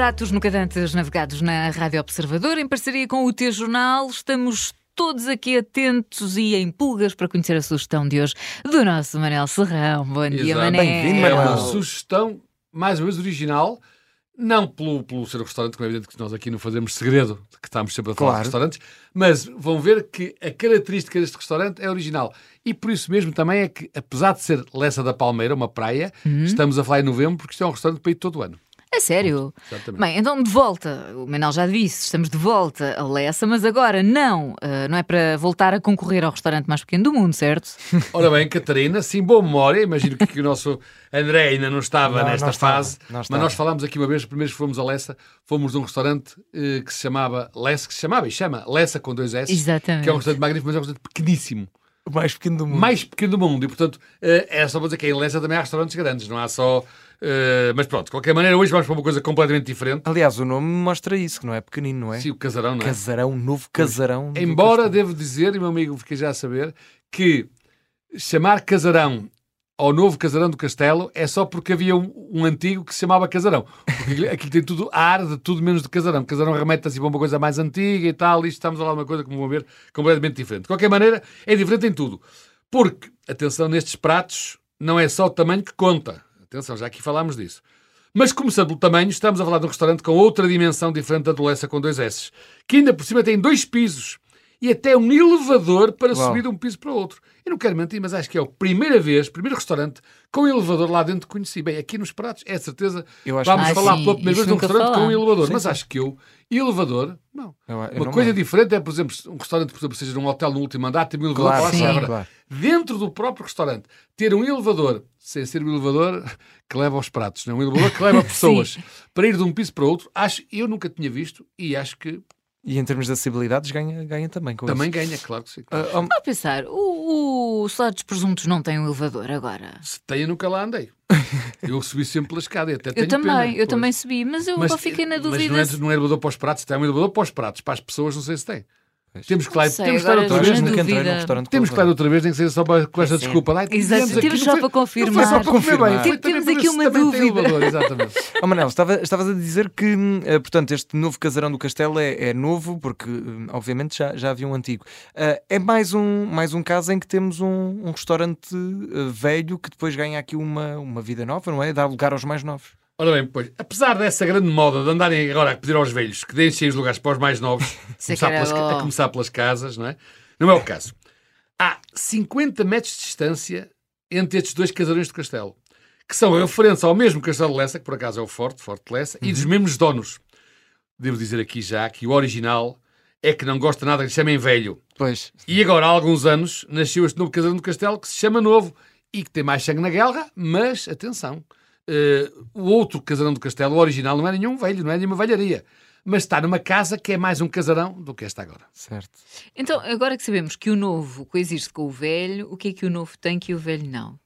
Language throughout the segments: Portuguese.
pratos no Cadantes navegados na Rádio Observador, em parceria com o T-Jornal. Estamos todos aqui atentos e em pulgas para conhecer a sugestão de hoje do nosso Manel Serrão. Bom dia, Exato. Mané. Bem-vindo, É Manuel. uma sugestão, mais uma vez, original. Não pelo, pelo ser um restaurante, como é evidente que nós aqui não fazemos segredo, que estamos sempre a falar Claro. de restaurantes, mas vão ver que a característica deste restaurante é original. E por isso mesmo também é que, apesar de ser Lessa da Palmeira, uma praia, estamos a falar em novembro, porque isto é um restaurante para ir todo o ano. É sério? Exatamente. Bem, então de volta, o Manel já disse, estamos de volta a Lessa, mas agora não, ah, não é para voltar a concorrer ao restaurante mais pequeno do mundo, certo? Ora bem, Catarina, sim, boa memória. Imagino que, que o nosso André ainda não estava Não, nesta não estava, fase. não mas estava. nós falámos aqui uma vez, primeiro que fomos a Lessa, fomos de um restaurante eh, que se chamava Lessa, que se chamava e chama Lessa com dois S. Exatamente. Que é um restaurante magnífico, mas é um restaurante pequeníssimo. O mais pequeno do mundo. Mais pequeno do mundo. E, portanto, eh, é só para dizer que em Lessa também há restaurantes grandes, não há só. Eh, mas pronto, de qualquer maneira, hoje vamos para uma coisa completamente diferente. Aliás, o nome mostra isso, que não é pequenino, não é? Sim, o casarão, não é? Casarão, novo casarão. do Embora devo dizer, e meu amigo fiquei já a saber, que chamar casarão ao novo casarão do Castelo é só porque havia um, um antigo que se chamava casarão. Porque aquilo- tem tudo ar de tudo menos de casarão. Casarão remete assim para uma coisa mais antiga e tal, e estamos a falar de uma coisa, como vão ver, completamente diferente. De qualquer maneira, é diferente em tudo. Porque, atenção, nestes pratos não é só o tamanho que conta. Atenção, já aqui falámos disso. Mas começando pelo tamanho, estamos a falar de um restaurante com outra dimensão diferente da do Lessa com dois S, que ainda por cima tem dois pisos e até um elevador para Uau. subir de um piso para o outro. Eu não quero mentir, mas acho que é a primeira vez, primeiro restaurante com elevador lá dentro que conheci. Bem, aqui nos pratos, é certeza, Eu acho vamos que- Ah, falar sim, pela primeira vez de um restaurante com falámos. elevador. Sim, mas sim. acho que eu, elevador, não. Eu- eu Uma não coisa diferente é, por exemplo, um restaurante, por exemplo, seja num hotel no último andar, tem um elevador Claro, sim. claro. Dentro do próprio restaurante, ter um elevador, sem ser um elevador que leva aos pratos, não é? um elevador que leva pessoas para ir de um piso para outro, acho, eu nunca tinha visto e acho que E em termos de acessibilidades, ganha, ganha também com também isso. ganha, claro que sim. Ah, oh, A pensar, o, o Salado dos Presuntos não tem um elevador agora? Se tenho, nunca lá andei. Eu subi sempre pela escada e até Eu tenho também, pena, eu pois. também subi, mas eu Mas- fiquei na Mas dúvida. não é, se- não é elevador para os pratos, tem um elevador para os pratos, para as pessoas, não sei se tem. Temos que lá, sei, temos que outra vez. na nunca entrei dúvida. num restaurante com Temos que elevador. outra vez, nem que seja só para, com esta Sim. desculpa lá. Exato, temos só foi- para confirmar. Só para bem, Confirmar. Temos aqui uma dúvida. exatamente. Oh, Manel, estava, estavas a dizer que, eh, portanto, este novo casarão do Castelo é, é novo, porque, hum, obviamente, já, já havia um antigo. Ah, é mais um, mais um caso em que temos um, um restaurante eh, velho que depois ganha aqui uma, uma vida nova, não é? Dá lugar aos mais novos. Ora bem, pois, apesar dessa grande moda de andarem agora a pedir aos velhos que deem os lugares para os mais novos, começar pelas, a começar pelas casas, não é? Não é o caso. Há 50 metros de distância entre estes dois casarões de castelo, que são referentes ao mesmo castelo de Lessa, que por acaso é o Forte, Forte de Lessa, e dos mesmos donos. Devo dizer aqui já que o original é que não gosta nada que lhe chamem velho. Pois, E agora, há alguns anos, nasceu este novo casarão do castelo que se chama Novo e que tem mais sangue na guerra, mas, atenção, eh, o outro casarão do castelo, o original, não é nenhum velho, não é nenhuma velharia. Mas está numa casa que é mais um casarão do que esta agora. certo. Então, agora que sabemos que o novo coexiste com o velho, o que é que o novo tem que o velho não?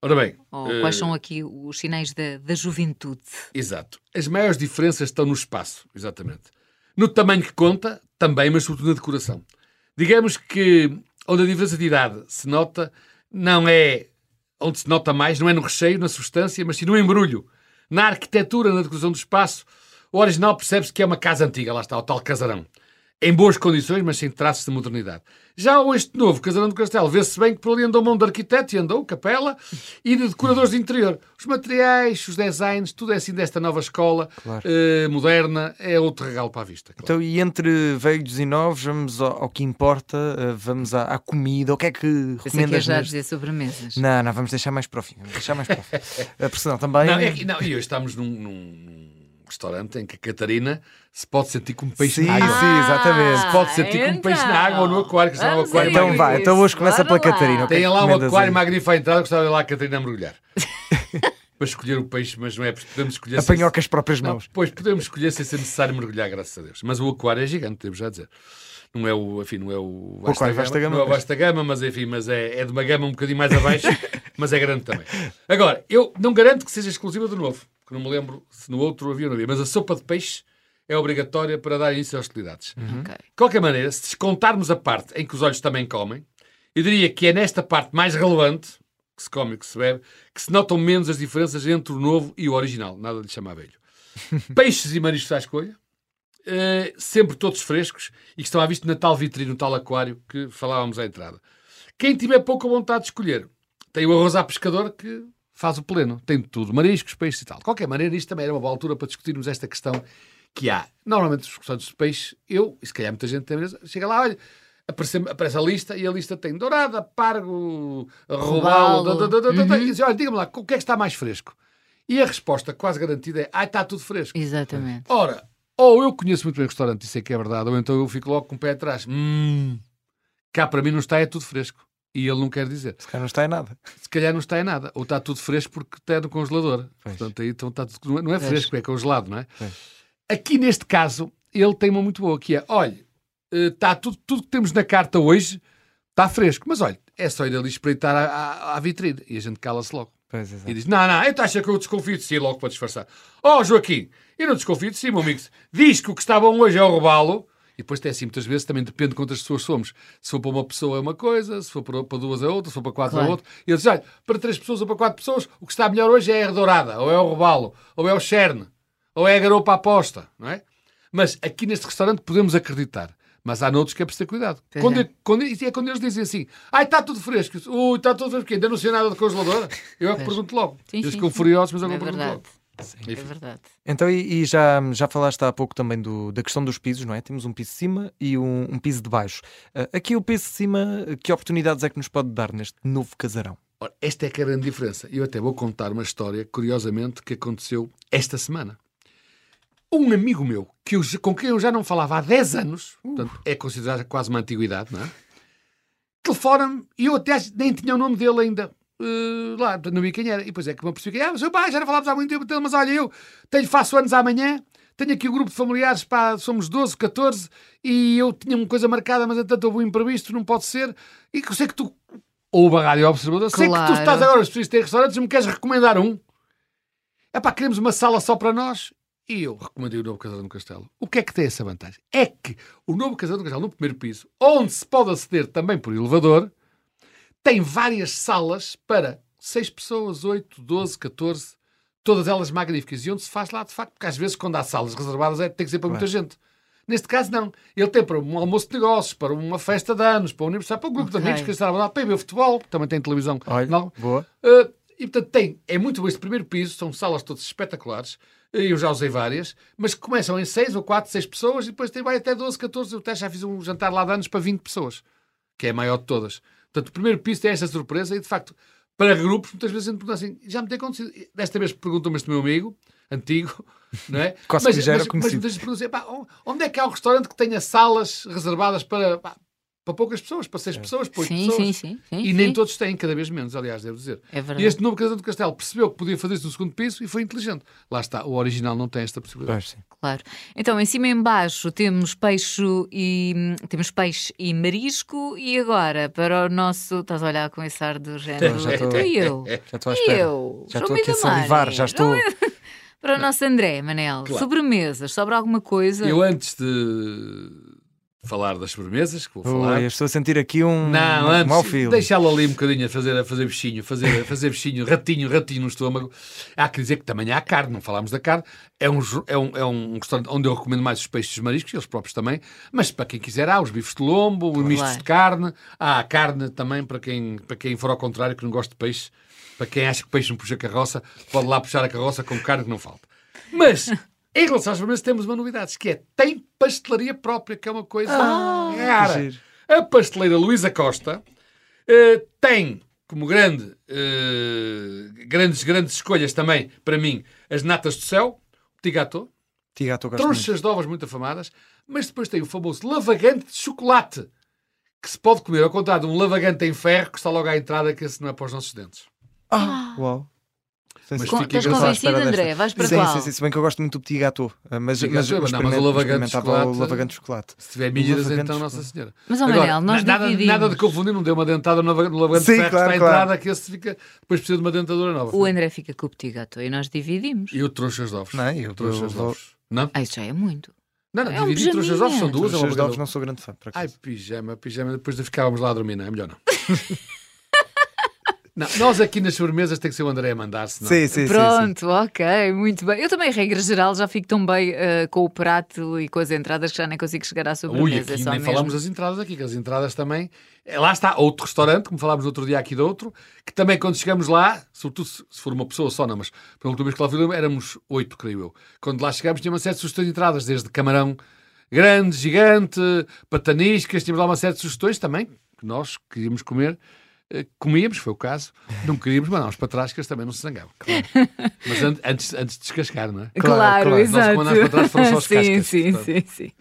Ora bem, Ou eh, quais são aqui os sinais da, da juventude? exato. As maiores diferenças estão no espaço, exatamente. No tamanho que conta, também, mas sobretudo na decoração. Digamos que onde a diferença de idade se nota, não é onde se nota mais, não é no recheio, na substância, mas sim no embrulho. Na arquitetura, na decoração do espaço, o original percebe-se que é uma casa antiga, lá está, o tal casarão. Em boas condições, mas sem traços de modernidade. Já o este novo Casarão do Castelo, vê-se bem que por ali andou mão de arquiteto e andou capela e de decoradores de interior. Os materiais, os designs, tudo é assim desta nova escola Claro. eh, moderna, é outro regalo para a vista. claro. Então, e entre velhos e novos, vamos ao, ao que importa, eh, vamos à, à comida. O que é que Pensei que ia recomendas? já dizer sobremesas. Não, não, vamos deixar mais para o fim. Vamos deixar mais para o fim. A personal também. Não, é que- não, e hoje estamos num, num restaurante em que a Catarina se pode sentir como peixe Sim, na água. sim, exatamente. Se pode sentir como peixe na água ou no aquário, que está no Vamos aquário Então magnífico. vai, então hoje começa Bora pela lá. Catarina. é Tem lá um aquário aí? magnífico à entrada, gostava de ir lá a Catarina a mergulhar. para escolher o peixe, mas não é porque podemos escolher. Apanhou com as próprias Não, mãos. pois podemos escolher sem ser necessário mergulhar, graças a Deus. Mas o aquário é gigante, devo já dizer. Não é o, enfim, não é o vasta, aquário vasta gama, não é vasta gama, mas enfim, mas é, é de uma gama um bocadinho mais abaixo, mas é grande também. Agora, eu não garanto que seja exclusiva do novo, que não me lembro se no outro havia ou não havia, mas a sopa de peixe é obrigatória para dar início às hostilidades. Ok. De qualquer maneira, se descontarmos a parte em que os olhos também comem, eu diria que é nesta parte mais relevante, que se come e que se bebe, que se notam menos as diferenças entre o novo e o original. Nada de chamar velho. Peixes e mariscos à escolha. eh, sempre todos frescos e que estão à vista na tal vitrine, no tal aquário que falávamos à entrada. Quem tiver pouca vontade de escolher, tem o arroz à pescador que faz o pleno. Tem de tudo, mariscos, peixes e tal. De qualquer maneira, isto também era uma boa altura para discutirmos esta questão que há. Normalmente, os restaurantes de peixe, eu, e se calhar muita gente também, chega lá, olha, aparece, aparece a lista e a lista tem dourada, pargo, robalo, Uhum. e diz, olha, diga-me lá, o que é que está mais fresco? E a resposta quase garantida é, ah, está tudo fresco. Exatamente. Ora, ou eu conheço muito bem o restaurante e sei que é verdade, ou então eu fico logo com o pé atrás. Hum, cá para mim não está, é tudo fresco. E ele não quer dizer. Se calhar não está em nada. Se calhar não está em nada. Ou está tudo fresco porque está no congelador. Pois. Portanto, aí então está tudo, não é fresco, é congelado, não é? Pois. Aqui neste caso, ele tem uma muito boa, que é, olha, eh, está tudo, tudo que temos na carta hoje está fresco. Mas olha, é só ir ali espreitar à, à, à vitrine. E a gente cala-se logo. Pois. E diz: Não, não, eu acho que eu desconfio de si logo para disfarçar. Oh, Joaquim, eu não desconfio de si, meu amigo. Diz que o que está bom hoje é o robalo. E depois tem assim, muitas vezes também depende de quantas pessoas somos. Se for para uma pessoa é uma coisa, se for para, para duas é outra, se for para quatro Claro. é outra. E ele diz: Olha, para três pessoas ou para quatro pessoas, o que está melhor hoje é a dourada, ou é o robalo, ou é o cherne, ou é a garopa aposta, não é? Mas aqui neste restaurante podemos acreditar. Mas há noutros que é preciso ter cuidado. Pois Quando, é. é- quando, e é quando eles dizem assim: Ai, está tudo fresco. Ui, está tudo fresco. Ainda não sei nada de congelador. Eu é que Pois. pergunto logo. Sim, Eles ficam furiosos, mas eu É não pergunto verdade. logo. É Enfim. verdade. Então, e, e já, já falaste há pouco também do, da questão dos pisos, não é? Temos um piso de cima e um, um piso de baixo. Ah, aqui o piso de cima, que oportunidades é que nos pode dar neste novo casarão? Ora, esta é que é a grande diferença. Eu até vou contar uma história, curiosamente, que aconteceu esta semana. Um amigo meu, que eu com quem eu já não falava há 10 anos, portanto, é considerado quase uma antiguidade, não é? Telefona-me e eu até nem tinha o nome dele ainda. Eh, lá, não vi quem era. E depois é que me percebi que ah, seu pai, já não falámos há muito tempo dele, mas olha, eu tenho, faço anos amanhã, tenho aqui o grupo de familiares, pá, somos 12, 14, e eu tinha uma coisa marcada, mas entanto houve um imprevisto, não pode ser. E que eu sei que tu ou a Rádio Observador, sei que tu Claro. estás agora, as pessoas têm restaurantes, me queres recomendar um? É pá, queremos uma sala só para nós. E eu recomendei o Novo Casal no Castelo. O que é que tem essa vantagem? É que o Novo Casal no Castelo, no primeiro piso, onde se pode aceder também por elevador, tem várias salas para 6 pessoas, 8, 12, 14, todas elas magníficas. E onde se faz lá, de facto, porque às vezes quando há salas reservadas é, tem que ser para muita gente. Neste caso, não. Ele tem para um almoço de negócios, para uma festa de anos, para um aniversário, para um grupo Ok. de amigos que está lá, para ver o futebol, também tem televisão. Olha, Não. boa. Uh, e portanto tem, é muito bom este primeiro piso, são salas todas espetaculares, eu já usei várias, mas que começam em 6 ou 4, 6 pessoas e depois tem, vai até 12, 14. Eu até já fiz um jantar lá de anos para 20 pessoas, que é a maior de todas. Portanto, o primeiro piso tem esta surpresa e de facto, para grupos, muitas vezes a gente pergunta assim: já me tem acontecido. Desta vez perguntam-me este meu amigo, antigo, não é? Quase mas, que já era mas, mas conhecido. muitas vezes perguntam assim: "Pá, onde é que há um restaurante que tenha salas reservadas para, pá, para poucas pessoas, para 6 pessoas, para 8 Sim, pessoas? sim, sim, sim, E nem todos têm, cada vez menos, aliás, devo dizer. É E este novo Casal do Castelo percebeu que podia fazer isso no segundo piso e foi inteligente. Lá está, o original não tem esta possibilidade. Pois, sim. Claro. Então, em cima e em baixo temos peixe e temos peixe e marisco e agora para o nosso, estás a olhar com esse ar do género. Já estou- e eu. Já estou à E espera. eu. Já estou aqui a salivar, já estou. Para o nosso André, Manel, Claro. sobremesas, sobra alguma coisa? Eu, antes de falar das sobremesas, que vou falar. Ui, estou a sentir aqui um, Não, um antes, mau filme. deixá-lo ali um bocadinho a fazer, a fazer bichinho, fazer, a fazer bichinho, ratinho, ratinho no estômago. Há que dizer que também há carne, não falámos da carne. É um, é um, é um restaurante onde eu recomendo mais os peixes os mariscos, eles próprios também. Mas para quem quiser, há os bifes de lombo, os mistos de carne. Há a carne também para quem, para quem for ao contrário, que não gosta de peixe. Para quem acha que peixe não puxa carroça, pode lá puxar a carroça com carne que não falta. Mas, em relação às sobremesas, temos uma novidade, que é, tem pastelaria própria, que é uma coisa que rara. A pasteleira Luísa Costa eh, tem como grande, eh, grandes, grandes escolhas também, para mim, as natas do céu, o petit gâteau, muito. trouxas de ovas muito afamadas, mas depois tem o famoso lavagante de chocolate, que se pode comer, ao contrário de um lavagante em ferro, que está logo à entrada, que esse não é para os nossos dentes. Ah, uau. Sim, Mas. Com- Estás convencido, André? Vais para sim, qual? sim, sim, se bem que eu gosto muito do petit gâteau, ah, mas, Petit mas, gâteau é mas o lavagante de chocolate- o lavagante de chocolate. Se tiver milhas, então, de Nossa. Senhora. Mas, ó Manel, nós nada, dividimos. nada de confundir, não deu uma dentada no lavagante Sim, de ferro claro, está claro. entrada, que esse fica, depois precisa de uma dentadura nova. O André fica com o petit gâteau e nós dividimos. E eu trouxe os ovos. Não, eu- os vou- ovos. Não? Ah, isso já é muito. Não, não, É um dividi, trouxe os ovos, são duas. é Os uma ovos não sou grande fã, por Ai, pijama, pijama, depois de ficávamos lá a dormir, não é melhor não. Não, nós aqui nas sobremesas tem que ser o André a mandar, senão... Sim, sim, sim, sim. Pronto, ok, muito bem. Eu também, regra geral, já fico tão bem eh, com o prato e com as entradas que já nem consigo chegar à Ui, sobremesa. aqui é só nem mesmo. falamos das entradas aqui, que as entradas também... É, Lá está, outro restaurante, como falámos no outro dia aqui de outro, que também quando chegamos lá, sobretudo se se for uma pessoa só, não, mas pela última vez que lá fui, éramos oito, creio eu. Quando lá chegamos tinha uma série de sugestões de entradas, desde camarão grande, gigante, pataniscas, tínhamos lá uma série de sugestões também, que nós queríamos comer. Eh, Comíamos, foi o caso, não queríamos, mandámos para trás que eles também não se zangavam. Mas an- antes, antes de descascar, não é? Claro, Claro, claro. exato. Nós para trás foram só as sim, cascas, sim, sim, sim.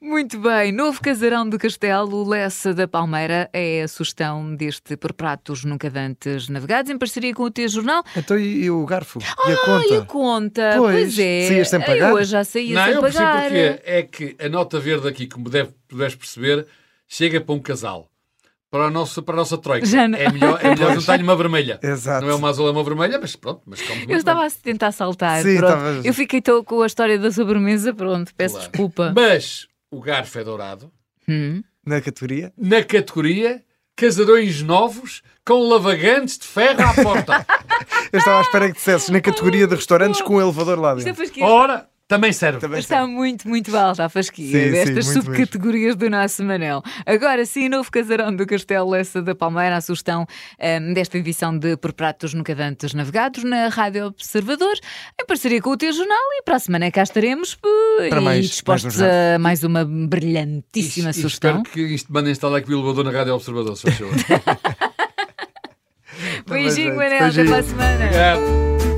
Muito bem. Novo casarão do Castelo, Lessa da Palmeira, é a sugestão deste por pratos nunca dantes navegados, em parceria com o T-Jornal. Então e, e o garfo? E a conta? a conta! Pois, Pois, é. saías sem pagar? Eu hoje já saía Não, sem eu percebo pagar. porque é que a nota verde aqui, como deve, deves perceber, chega para um casal. Para a nossa, para a nossa troika. Já não- É melhor, é melhor juntar-lhe uma vermelha. Exato. Não é uma azul, é uma vermelha, mas pronto, mas Eu estava bem. a tentar saltar. Sim, estavas- Eu fiquei tão com a história da sobremesa, pronto, peço Claro. desculpa. Mas o garfo é dourado. Hum. Na categoria? Na categoria Casarões Novos com lavagantes de ferro à porta. Eu estava à espera que dissesses na categoria de restaurantes com um elevador lá Isto é dentro. Ora, também serve. Também Está muito, muito alta a fasquia Sim, sim, destas muito subcategorias do nosso Manel. Agora sim, novo casarão do Castelo Lessa da Palmeira, a sugestão ehm, desta edição de Por Pratos Nunca Dantes Navegados na Rádio Observador, em parceria com o teu jornal e para a semana cá estaremos eh, Para e mais- dispostos mais um a mais uma brilhantíssima E- e sugestão. Espero que isto mandem instalar aqui o elevador na Rádio Observador, se. Beijinho. Manel, até para a semana. Obrigado.